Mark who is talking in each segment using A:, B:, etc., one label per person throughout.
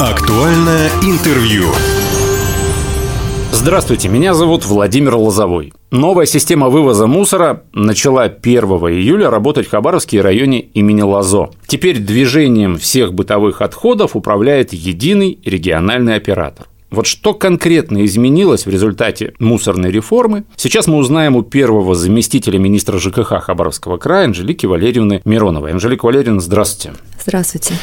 A: Актуальное интервью.
B: Здравствуйте, меня зовут Владимир Лозовой. Новая система вывоза мусора начала 1 июля работать в Хабаровске и районе имени Лозо. Теперь движением всех бытовых отходов управляет единый региональный оператор. Вот что конкретно изменилось в результате мусорной реформы, сейчас мы узнаем у первого заместителя министра ЖКХ Хабаровского края Анжелики Валерьевны Мироновой. Анжелика Валерьевна, здравствуйте.
C: Здравствуйте.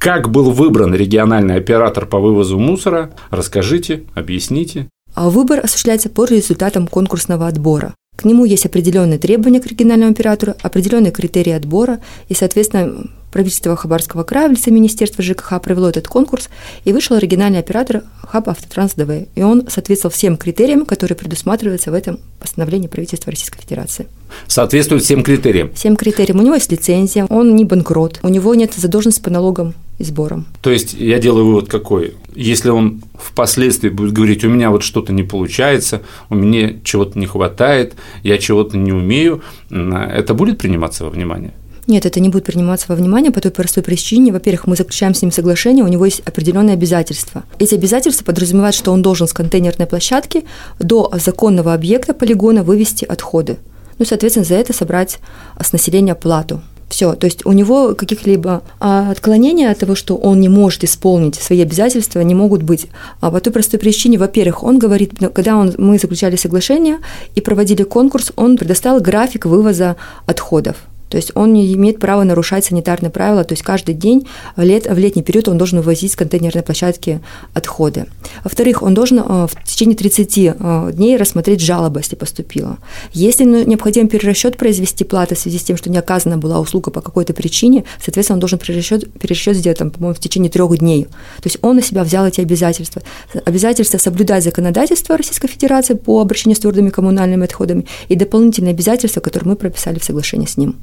B: Как был выбран региональный оператор по вывозу мусора? Расскажите, объясните.
C: А Выбор осуществляется по результатам конкурсного отбора. К нему есть определенные требования к региональному оператору, определенные критерии отбора, и, соответственно, правительство Хабарского края в лице Министерства ЖКХ провело этот конкурс, и вышел оригинальный оператор Хаб Автотранс ДВ. И он соответствовал всем критериям, которые предусматриваются в этом постановлении правительства Российской Федерации.
B: Соответствует всем критериям?
C: Всем критериям. У него есть лицензия, он не банкрот, у него нет задолженности по налогам и сборам.
B: То есть я делаю вывод какой? Если он впоследствии будет говорить, у меня вот что-то не получается, у меня чего-то не хватает, я чего-то не умею, это будет приниматься во внимание?
C: Нет, это не будет приниматься во внимание по той простой причине. Во-первых, мы заключаем с ним соглашение, у него есть определенные обязательства. Эти обязательства подразумевают, что он должен с контейнерной площадки до законного объекта полигона вывести отходы. Ну, соответственно, за это собрать с населения плату. Все, то есть у него каких-либо а, отклонений от того, что он не может исполнить свои обязательства, не могут быть. А по той простой причине, во-первых, он говорит, когда он, мы заключали соглашение и проводили конкурс, он предоставил график вывоза отходов. То есть он не имеет права нарушать санитарные правила, то есть каждый день в, лет, в летний период он должен вывозить с контейнерной площадки отходы. Во-вторых, он должен э, в течение 30 э, дней рассмотреть жалобу, если поступила. Если необходим перерасчет произвести платы в связи с тем, что не оказана была услуга по какой-то причине, соответственно, он должен перерасчет, перерасчет сделать, там, по-моему, в течение трех дней. То есть он на себя взял эти обязательства. Обязательства соблюдать законодательство Российской Федерации по обращению с твердыми коммунальными отходами и дополнительные обязательства, которые мы прописали в соглашении с ним.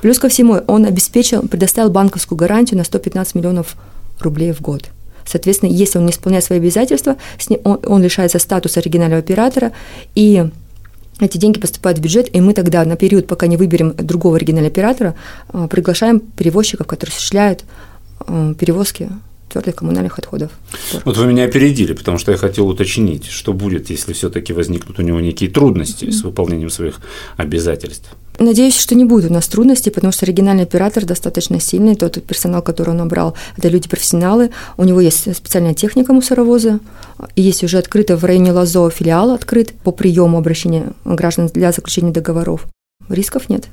C: Плюс ко всему, он обеспечил, предоставил банковскую гарантию на 115 миллионов рублей в год. Соответственно, если он не исполняет свои обязательства, он, лишается статуса оригинального оператора, и эти деньги поступают в бюджет, и мы тогда на период, пока не выберем другого оригинального оператора, а, приглашаем перевозчиков, которые осуществляют а, перевозки твердых коммунальных отходов.
B: Вот вы меня опередили, потому что я хотел уточнить, что будет, если все-таки возникнут у него некие трудности mm-hmm. с выполнением своих обязательств.
C: Надеюсь, что не будет у нас трудностей, потому что оригинальный оператор достаточно сильный. Тот персонал, который он набрал, это люди-профессионалы. У него есть специальная техника мусоровоза. И есть уже открыто в районе Лазо филиал открыт по приему обращения граждан для заключения договоров. Рисков нет.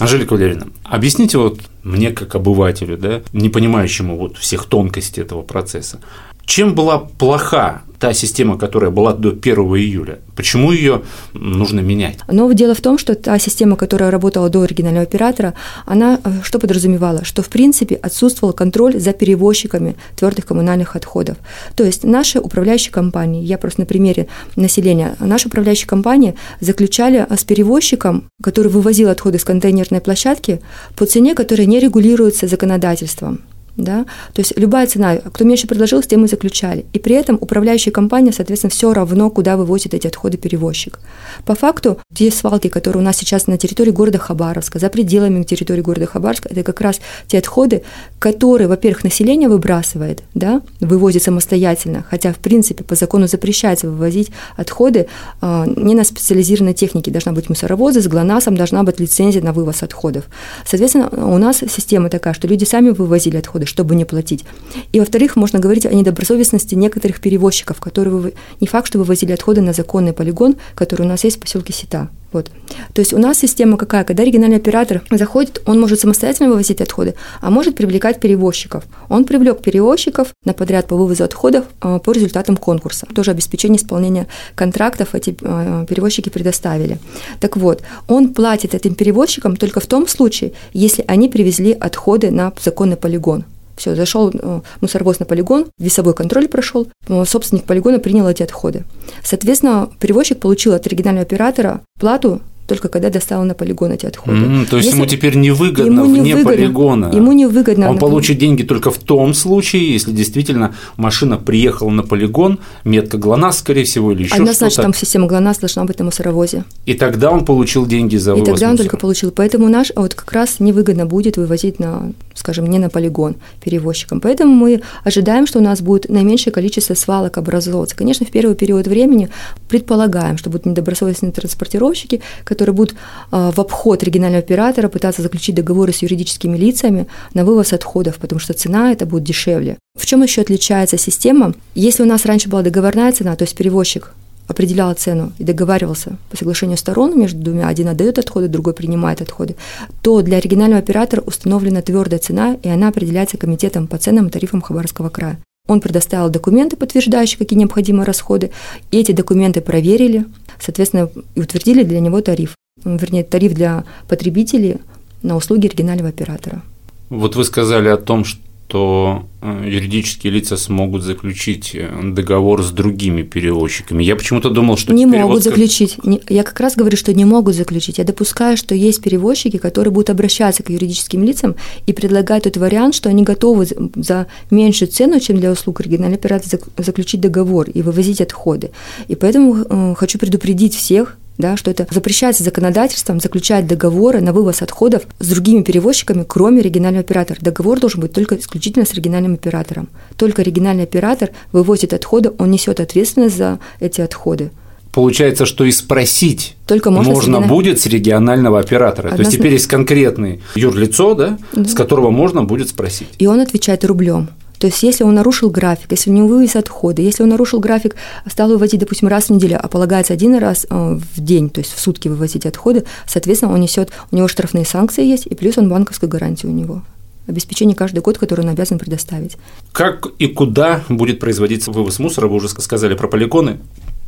B: Анжелика Валерьевна, объясните вот мне, как обывателю, да, не понимающему вот всех тонкостей этого процесса, чем была плоха та система, которая была до 1 июля? Почему ее нужно менять?
C: Но дело в том, что та система, которая работала до оригинального оператора, она э, что подразумевала? Что в принципе отсутствовал контроль за перевозчиками твердых коммунальных отходов. То есть наши управляющие компании, я просто на примере населения, наши управляющие компании заключали с перевозчиком, который вывозил отходы с контейнерной площадки по цене, которая не регулируется законодательством. Да? То есть любая цена, кто меньше предложил, с тем и заключали. И при этом управляющая компания, соответственно, все равно, куда вывозит эти отходы перевозчик. По факту, те свалки, которые у нас сейчас на территории города Хабаровска, за пределами территории города Хабаровска, это как раз те отходы, которые, во-первых, население выбрасывает, да, вывозит самостоятельно, хотя, в принципе, по закону запрещается вывозить отходы э, не на специализированной технике. Должна быть мусоровозы, с ГЛОНАССом должна быть лицензия на вывоз отходов. Соответственно, у нас система такая, что люди сами вывозили отходы, расходы, чтобы не платить. И, во-вторых, можно говорить о недобросовестности некоторых перевозчиков, которые не факт, что вывозили отходы на законный полигон, который у нас есть в поселке Сита. Вот. То есть у нас система какая? Когда региональный оператор заходит, он может самостоятельно вывозить отходы, а может привлекать перевозчиков. Он привлек перевозчиков на подряд по вывозу отходов а, по результатам конкурса. Тоже обеспечение исполнения контрактов эти а, перевозчики предоставили. Так вот, он платит этим перевозчикам только в том случае, если они привезли отходы на законный полигон. Все, зашел э, мусоровоз на полигон, весовой контроль прошел, собственник полигона принял эти отходы. Соответственно, перевозчик получил от оригинального оператора плату только когда доставил на полигон эти отходы.
B: Mm, то есть если ему теперь невыгодно ему не вне выгодно, полигона.
C: Ему невыгодно.
B: Он получит деньги только в том случае, если действительно машина приехала на полигон, метка ГЛОНАСС, скорее всего, или еще
C: Однозначно,
B: что-то.
C: там система ГЛОНАСС должна быть на мусоровозе.
B: И тогда он получил деньги за вывоз
C: И тогда он
B: мусора.
C: только получил. Поэтому наш вот как раз невыгодно будет вывозить на, скажем, не на полигон перевозчикам. Поэтому мы ожидаем, что у нас будет наименьшее количество свалок образовываться. Конечно, в первый период времени предполагаем, что будут недобросовестные транспортировщики, которые будут а, в обход регионального оператора пытаться заключить договоры с юридическими лицами на вывоз отходов, потому что цена это будет дешевле. В чем еще отличается система? Если у нас раньше была договорная цена, то есть перевозчик определял цену и договаривался по соглашению сторон между двумя, один отдает отходы, другой принимает отходы, то для регионального оператора установлена твердая цена, и она определяется комитетом по ценам и тарифам Хабаровского края. Он предоставил документы, подтверждающие, какие необходимы расходы, и эти документы проверили, соответственно, и утвердили для него тариф, вернее, тариф для потребителей на услуги регионального оператора.
B: Вот вы сказали о том, что что э, юридические лица смогут заключить э, договор с другими перевозчиками. Я почему-то думал, что
C: не могут заключить. Я как раз говорю, что не могут заключить. Я допускаю, что есть перевозчики, которые будут обращаться к юридическим лицам и предлагать тот вариант, что они готовы за меньшую цену, чем для услуг регионального оператора, заключить договор и вывозить отходы. И поэтому э, хочу предупредить всех, да, что это запрещается законодательством заключать договоры на вывоз отходов с другими перевозчиками, кроме регионального оператора. Договор должен быть только исключительно с региональным оператором. Только региональный оператор вывозит отходы, он несет ответственность за эти отходы.
B: Получается, что и спросить
C: только можно,
B: можно с будет с регионального оператора. Однозначно. То есть теперь есть конкретный юрлицо, да, да, с которого можно будет спросить.
C: И он отвечает рублем. То есть, если он нарушил график, если у него вывез отходы, если он нарушил график, стал вывозить, допустим, раз в неделю, а полагается один раз э, в день, то есть в сутки вывозить отходы, соответственно, он несет, у него штрафные санкции есть, и плюс он банковская гарантия у него обеспечение каждый год, который он обязан предоставить.
B: Как и куда будет производиться вывоз мусора? Вы уже сказали про полигоны.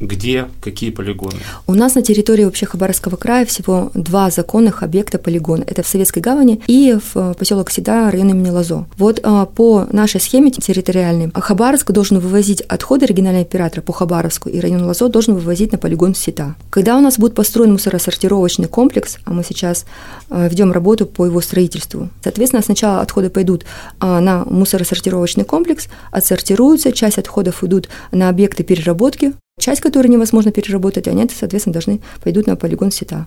B: Где какие полигоны?
C: У нас на территории вообще Хабаровского края всего два законных объекта полигона. Это в Советской гавани и в поселок Седа, район имени Лазо. Вот а, по нашей схеме территориальной Хабаровск должен вывозить отходы регионального оператора по Хабаровску, и район Лазо должен вывозить на полигон Сита. Когда у нас будет построен мусоросортировочный комплекс, а мы сейчас а, ведем работу по его строительству, соответственно, сначала отходы пойдут а, на мусоросортировочный комплекс, отсортируются, часть отходов идут на объекты переработки, Часть, которую невозможно переработать, они, соответственно, должны пойдут на полигон сета.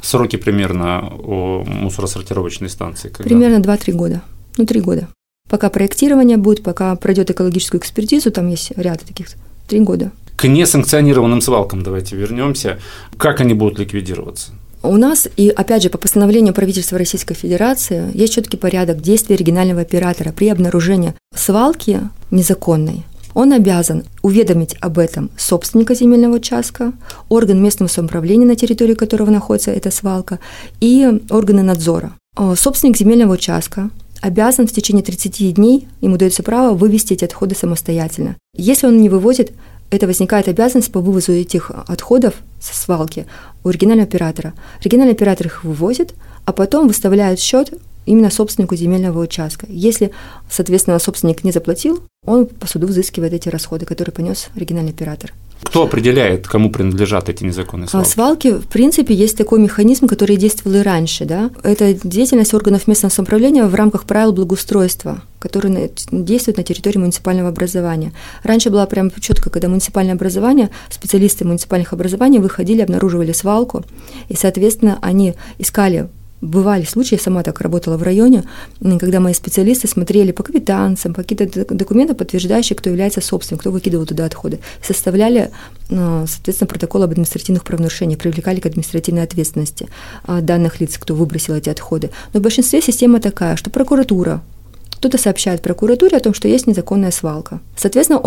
B: Сроки примерно у мусоросортировочной станции?
C: Когда? Примерно 2-3 года. Ну, 3 года. Пока проектирование будет, пока пройдет экологическую экспертизу, там есть ряд таких, 3 года.
B: К несанкционированным свалкам давайте вернемся. Как они будут ликвидироваться?
C: У нас, и опять же, по постановлению правительства Российской Федерации, есть четкий порядок действий регионального оператора при обнаружении свалки незаконной он обязан уведомить об этом собственника земельного участка, орган местного самоуправления, на территории которого находится эта свалка, и органы надзора. Э, собственник земельного участка обязан в течение 30 дней, ему дается право вывести эти отходы самостоятельно. Если он не вывозит, это возникает обязанность по вывозу этих отходов со свалки у оригинального оператора. Оригинальный оператор их вывозит, а потом выставляет счет именно собственнику земельного участка. Если, соответственно, собственник не заплатил, он по суду взыскивает эти расходы, которые понес оригинальный оператор.
B: Кто определяет, кому принадлежат эти незаконные свалки?
C: Свалки, в принципе, есть такой механизм, который действовал и раньше. Да? Это деятельность органов местного самоуправления в рамках правил благоустройства, которые действуют на территории муниципального образования. Раньше было прям четко, когда муниципальное образование, специалисты муниципальных образований выходили, обнаруживали свалку, и, соответственно, они искали бывали случаи, я сама так работала в районе, когда мои специалисты смотрели по квитанциям, по каким-то документам, подтверждающие, кто является собственником, кто выкидывал туда отходы, составляли, ну, соответственно, протокол об административных правонарушениях, привлекали к административной ответственности а, данных лиц, кто выбросил эти отходы. Но в большинстве система такая, что прокуратура кто-то сообщает прокуратуре о том, что есть незаконная свалка. Соответственно,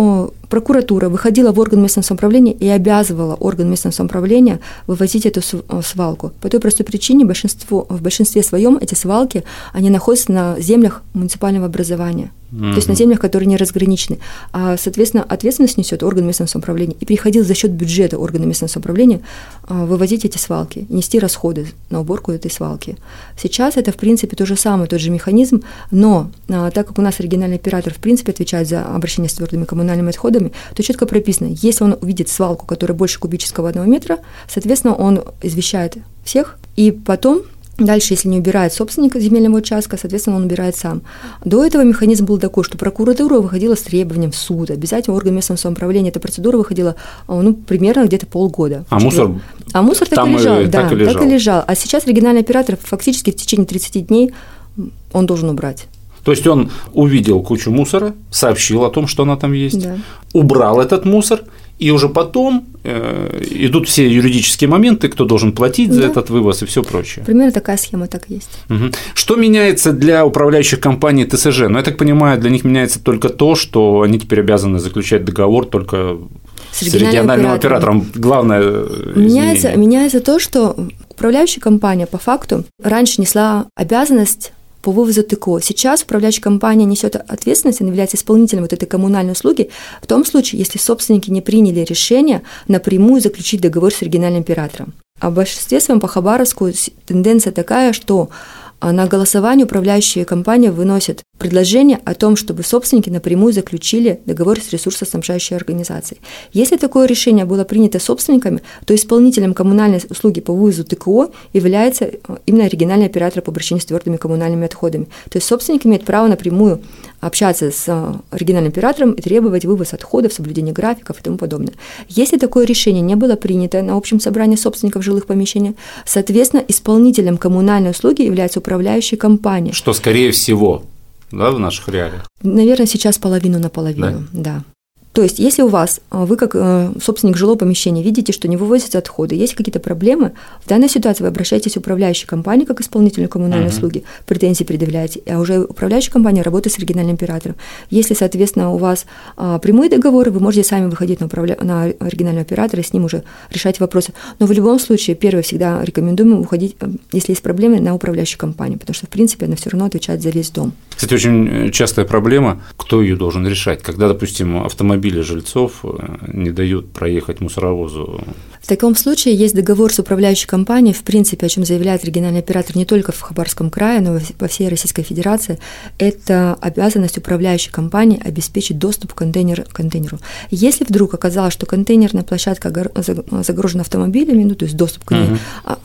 C: прокуратура выходила в орган местного самоуправления и обязывала орган местного самоуправления вывозить эту свалку. По той простой причине большинство, в большинстве своем эти свалки, они находятся на землях муниципального образования mm-hmm. то есть на землях, которые не разграничены. А, соответственно, ответственность несет орган местного самоуправления. И приходил за счет бюджета органа местного самоуправления а, вывозить эти свалки, нести расходы на уборку этой свалки. Сейчас это, в принципе, то же самое, тот же механизм, но а, так как у нас региональный оператор, в принципе, отвечает за обращение с твердыми коммунальными отходами, отходами, то четко прописано, если он увидит свалку, которая больше кубического одного метра, соответственно, он извещает всех, и потом Дальше, если не убирает собственник земельного участка, соответственно, он убирает сам. До этого механизм был такой, что прокуратура выходила с требованием в суд, обязательно орган местного самоуправления. Эта процедура выходила ну, примерно где-то полгода.
B: А мусор?
C: А мусор так, и лежал, да, так и лежал. Так и лежал. А сейчас региональный оператор фактически в течение 30 дней он должен убрать.
B: То есть он увидел кучу мусора, сообщил о том, что она там есть,
C: Да.
B: убрал этот мусор, и уже потом э, идут все юридические моменты, кто должен платить за
C: Да.
B: этот вывоз и все прочее.
C: Примерно такая схема так и есть.
B: Мгм. Что меняется для управляющих компаний ТСЖ? Ну, я так понимаю, для них меняется только то, что они теперь обязаны заключать договор только
C: С
B: с
C: региональным
B: региональным
C: оператором.
B: оператором. Главное э,
C: Меняется,
B: изменение.
C: меняется то, что управляющая компания по факту раньше несла обязанность по вывозу ТКО. Сейчас управляющая компания несет ответственность, она является исполнителем вот этой коммунальной услуги в том случае, если собственники не приняли решение напрямую заключить договор с региональным оператором. А в большинстве своем по Хабаровску тенденция такая, что а, на голосование управляющая компания выносит предложение о том, чтобы собственники напрямую заключили договор с ресурсоснабжающей организацией. Если такое решение было принято собственниками, то исполнителем коммунальной услуги по вывозу ТКО является э, именно региональный оператор по обращению с твердыми коммунальными отходами. То есть собственник имеет право напрямую общаться с э, региональным оператором и требовать вывоз отходов, соблюдение графиков и тому подобное. Если такое решение не было принято на общем собрании собственников жилых помещений, соответственно, исполнителем коммунальной услуги является управляющая компания.
B: Что, скорее всего, да, в наших реалиях.
C: Наверное, сейчас половину на половину, да. То есть, если у вас, а, вы как э, собственник жилого помещения, видите, что не вывозятся отходы, есть какие-то проблемы, в данной ситуации вы обращаетесь в управляющую компанию как исполнителю коммунальной
B: Мгм.
C: услуги, претензии предъявляете, а уже управляющая компания работает с региональным оператором. Если, соответственно, у вас а, прямые договоры, вы можете сами выходить на, управля... на регионального оператора и с ним уже решать вопросы. Но в любом случае, первое, всегда рекомендуем уходить, э, если есть проблемы, на управляющую компанию, потому что, в принципе, она все равно отвечает за весь дом.
B: Кстати, очень э, частая проблема, кто ее должен решать. Когда, допустим, автомобили жильцов э, не дают проехать мусоровозу.
C: В таком случае есть договор с управляющей компанией, в принципе, о чем заявляет региональный оператор не только в Хабаровском крае, но и во всей Российской Федерации. Это обязанность управляющей компании обеспечить доступ к контейнер, контейнеру. Если вдруг оказалось, что контейнерная площадка загружена автомобилями, ну, то есть доступ к ней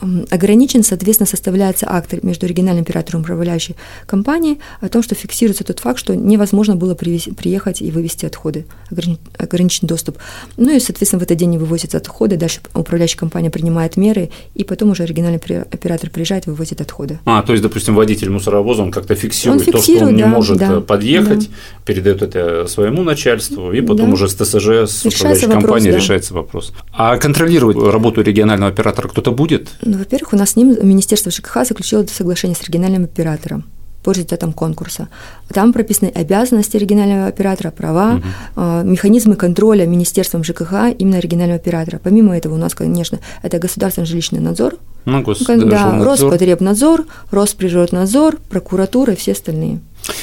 C: м, ограничен, соответственно, составляется акт между региональным оператором и управляющей компанией о том, что фиксируется тот факт, что невозможно было привез- приехать и вывести отходы, ограни- ограничен доступ. Ну и, соответственно, в этот день не вывозятся отходы, дальше управляющая компания принимает меры, и потом уже региональный при- оператор приезжает и вывозит отходы.
B: А, то есть, допустим, водитель мусоровоза, он как-то фиксирует,
C: Он
B: то, что он
C: фиксирует,
B: не
C: да,
B: может
C: да,
B: э, подъехать, передает это своему начальству, и потом
C: Да.
B: уже с ТСЖ, с
C: Решается
B: управляющей
C: вопрос,
B: компанией
C: да.
B: решается вопрос. А контролировать работу регионального оператора кто-то будет?
C: Ну, во-первых, у нас с ним Министерство ЖКХ заключило соглашение с региональным оператором по результатам конкурса. Там прописаны обязанности регионального оператора, права, э, механизмы контроля Министерством ЖКХ именно регионального оператора. Помимо этого у нас, конечно, это государственный жилищный надзор,
B: Ну,
C: да,
B: государственный
C: Роспотребнадзор, Росприроднадзор, прокуратура и все остальные.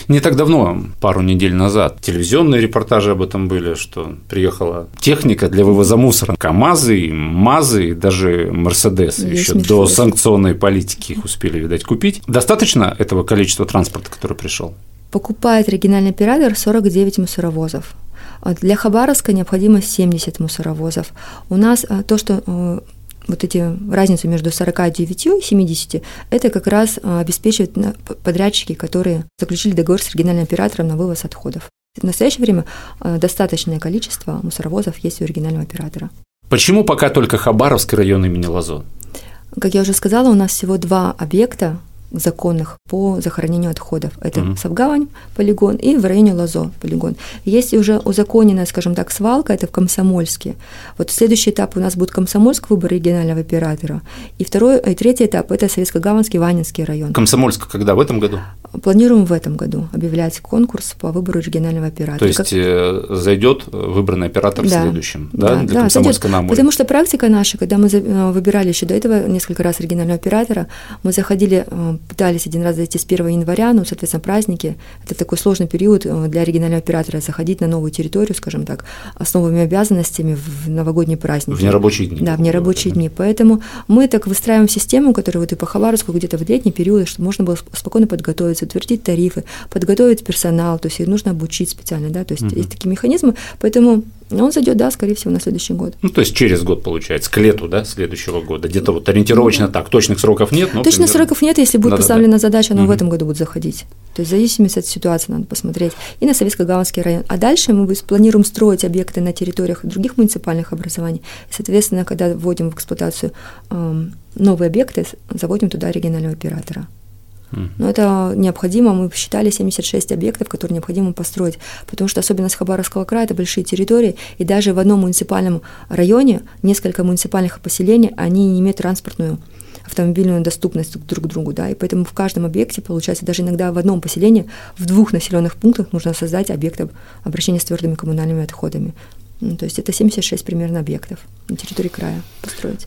B: Не так давно, пару недель назад, телевизионные репортажи об этом были, что приехала техника для вывоза мусора. КАМАЗы, МАЗы даже Мерседесы. Еще до санкционной политики их успели, видать, купить. Достаточно этого количества транспорта, который пришел?
C: Покупает региональный оператор 49 мусоровозов. А Для Хабаровска необходимо 70 мусоровозов. У нас а, то, что э, вот эти разницу между 49 и 70, это как раз а, обеспечивают п- подрядчики, которые заключили договор с региональным оператором на вывоз отходов. В настоящее время а, достаточное количество мусоровозов есть у регионального оператора.
B: Почему пока только Хабаровский район имени Лазо?
C: Как я уже сказала, у нас всего два объекта законных по захоронению отходов. Это
B: Мгм.
C: Савгавань полигон и в районе Лазо полигон. Есть уже узаконенная, скажем так, свалка, это в Комсомольске. Вот следующий этап у нас будет Комсомольск, выбор регионального оператора. И второй, и третий этап – это Советско-Гаванский, Ванинский район.
B: Комсомольск когда? В этом году?
C: Планируем в этом году объявлять конкурс по выбору регионального оператора.
B: То есть
C: Как-
B: э, зайдет выбранный оператор в
C: Да.
B: следующем, да, для
C: да,
B: Комсомольска
C: зайдет.
B: на Амуре?
C: Потому что практика наша, когда мы э, выбирали еще до этого несколько раз регионального оператора, мы заходили, э, пытались один раз зайти с 1 января, ну, соответственно, праздники. Это такой сложный период э, для регионального оператора заходить на новую территорию, скажем так, а с новыми обязанностями в новогодние праздники.
B: В нерабочие дни.
C: Да, в нерабочие дни. Поэтому мы так выстраиваем систему, которая вот и по Хабаровску где-то в летний период, чтобы можно было сп- спокойно подготовиться, утвердить тарифы, подготовить персонал, то есть их нужно обучить специально, да, то есть
B: Мгм.
C: есть такие механизмы, поэтому Он зайдет, да, скорее всего, на следующий год.
B: Ну, то есть через год, получается, к лету, да, следующего года. Где-то вот ориентировочно ну, так, точных сроков нет. Но
C: точных примерно... сроков нет, если будет Надо, поставлена да. задача, она угу. в этом году будет заходить. То есть в зависимости от ситуации надо посмотреть. И на Советско-Гаванский район. А дальше мы планируем строить объекты на территориях других муниципальных образований. И, соответственно, когда вводим в эксплуатацию э, новые объекты, заводим туда регионального оператора. Но это необходимо, мы посчитали 76 объектов, которые необходимо построить, потому что особенность Хабаровского края – это большие территории, и даже в одном муниципальном районе несколько муниципальных поселений, они не имеют транспортную автомобильную доступность друг к другу, да, и поэтому в каждом объекте, получается, даже иногда в одном поселении, в двух населенных пунктах нужно создать объект обращения с твердыми коммунальными отходами. Ну, то есть это 76 примерно объектов на территории края построить.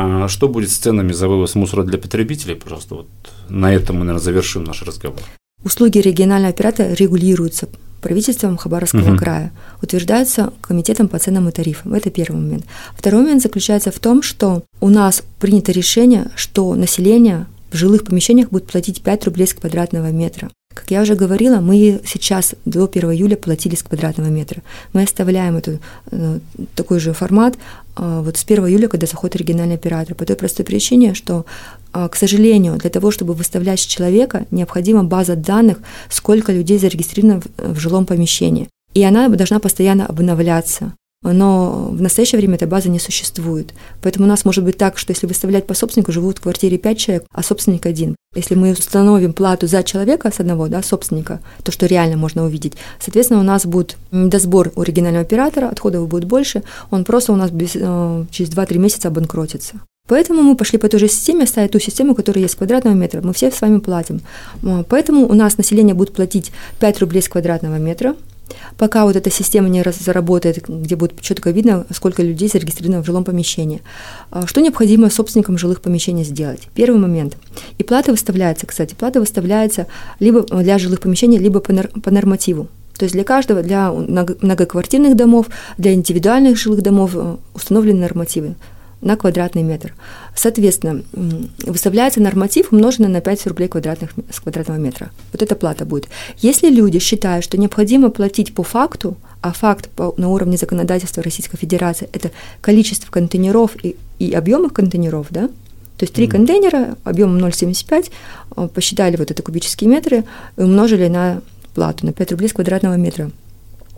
B: А что будет с ценами за вывоз мусора для потребителей? Пожалуйста, вот на этом мы, наверное, завершим наш разговор.
C: Услуги регионального оператора регулируются правительством Хабаровского угу. края, утверждаются комитетом по ценам и тарифам. Это первый момент. Второй момент заключается в том, что у нас принято решение, что население в жилых помещениях будет платить 5 рублей с квадратного метра. Как я уже говорила, мы сейчас до 1 июля платили с квадратного метра. Мы оставляем эту, э, такой же формат э, вот с 1 июля, когда заходит оригинальный оператор, по той простой причине, что, э, к сожалению, для того, чтобы выставлять человека, необходима база данных, сколько людей зарегистрировано в, в жилом помещении. И она должна постоянно обновляться но в настоящее время этой базы не существует. Поэтому у нас может быть так, что если выставлять по собственнику, живут в квартире 5 человек, а собственник один. Если мы установим плату за человека с одного, да, собственника, то, что реально можно увидеть, соответственно, у нас будет недосбор у оригинального оператора, отходов будет больше, он просто у нас без, э, через 2-3 месяца обанкротится. Поэтому мы пошли по той же системе, оставить ту систему, которая есть квадратного метра. Мы все с вами платим. Поэтому у нас население будет платить 5 рублей с квадратного метра – пока вот эта система не заработает, где будет четко видно, сколько людей зарегистрировано в жилом помещении. А, что необходимо собственникам жилых помещений сделать? Первый момент. И плата выставляется, кстати, плата выставляется либо для жилых помещений, либо по нормативу. То есть для каждого, для многоквартирных домов, для индивидуальных жилых домов э, установлены нормативы на квадратный метр. Соответственно, выставляется норматив, умноженный на 5 рублей квадратных, с квадратного метра. Вот эта плата будет. Если люди считают, что необходимо платить по факту, а факт по, на уровне законодательства Российской Федерации – это количество контейнеров и, и объемов контейнеров, да, то есть три mm-hmm. контейнера объемом 0,75 э, посчитали вот это кубические метры и умножили на плату, на 5 рублей с квадратного метра.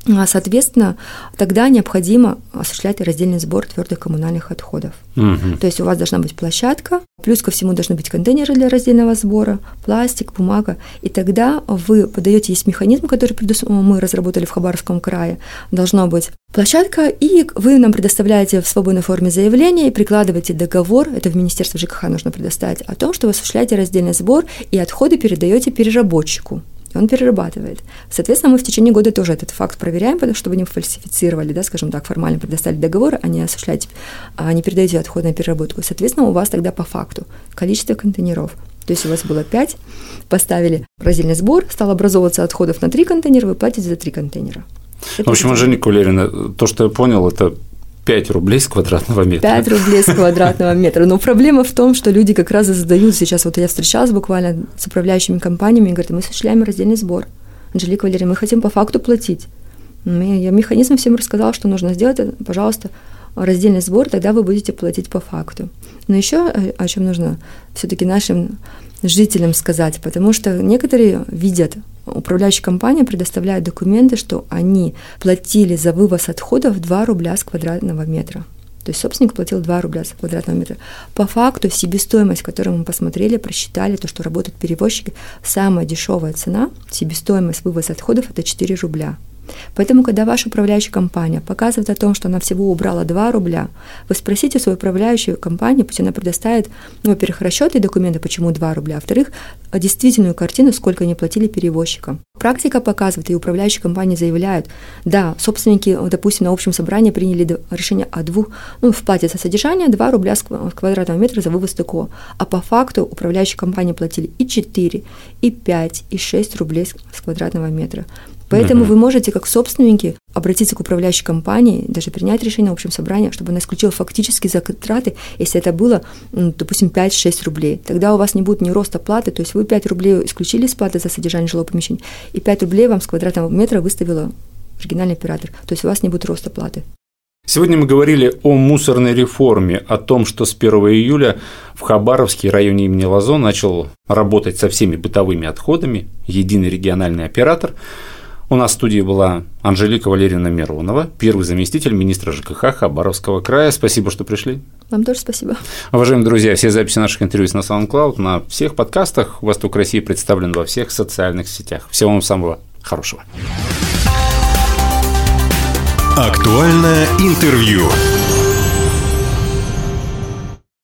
C: А, соответственно, тогда необходимо осуществлять раздельный сбор твердых коммунальных отходов. Угу. То есть у вас должна быть площадка, плюс ко всему должны быть контейнеры для раздельного сбора, пластик, бумага. И тогда вы подаете, есть механизм, который мы разработали в Хабаровском крае. Должна быть площадка, и вы нам предоставляете в свободной форме заявление и прикладываете договор, это в Министерство ЖКХ нужно предоставить, о том, что вы осуществляете раздельный сбор и отходы передаете переработчику и он перерабатывает. Соответственно, мы в течение года тоже этот факт проверяем, чтобы не фальсифицировали, да, скажем так, формально предоставили договор, а не осуществляете, а не передаете отходы на переработку. Соответственно, у вас тогда по факту количество контейнеров. То есть у вас было 5, поставили раздельный сбор, стал образовываться отходов на 3 контейнера, вы платите за 3 контейнера.
B: Это в общем, Женя Кулерина, то, что я понял, это 5 рублей с квадратного метра.
C: 5 рублей с квадратного метра. Но проблема в том, что люди как раз и задают сейчас, вот я встречалась буквально с управляющими компаниями, и говорят, мы осуществляем раздельный сбор. Анжелика Валерьевна, мы хотим по факту платить. Я механизм всем рассказала, что нужно сделать, пожалуйста, раздельный сбор, тогда вы будете платить по факту. Но еще э, о чем нужно все-таки нашим жителям сказать, потому что некоторые видят, управляющая компания предоставляет документы, что они платили за вывоз отходов 2 рубля с квадратного метра. То есть собственник платил 2 рубля с квадратного метра. По факту себестоимость, которую мы посмотрели, просчитали, то, что работают перевозчики, самая дешевая цена, себестоимость вывоза отходов – это 4 рубля. Поэтому, когда ваша управляющая компания показывает о том, что она всего убрала 2 рубля, вы спросите свою управляющую компанию, пусть она предоставит, ну, во-первых, расчеты и документы, почему 2 рубля, а во-вторых, действительную картину, сколько они платили перевозчикам. Практика показывает, и управляющие компании заявляют, да, собственники, допустим, на общем собрании приняли решение о двух, ну, в плате за содержание 2 рубля с квадратного метра за вывоз такого, а по факту управляющие компании платили и 4, и 5, и 6 рублей с квадратного метра. Поэтому вы можете, как собственники, обратиться к управляющей компании, даже принять решение в общем собрании, чтобы она исключила фактические затраты, если это было, допустим, 5-6 рублей. Тогда у вас не будет ни роста платы, то есть вы 5 рублей исключили с платы за содержание жилого помещения, и 5 рублей вам с квадратного метра выставила региональный оператор. То есть у вас не будет роста платы.
B: Сегодня мы говорили о мусорной реформе, о том, что с 1 июля в Хабаровске районе имени Лазо начал работать со всеми бытовыми отходами единый региональный оператор. У нас в студии была Анжелика Валерьевна Миронова, первый заместитель министра ЖКХ Хабаровского края. Спасибо, что пришли.
C: Вам тоже спасибо.
B: Уважаемые друзья, все записи наших интервью на SoundCloud, на всех подкастах «Восток России» представлен во всех социальных сетях. Всего вам самого хорошего.
A: Актуальное интервью.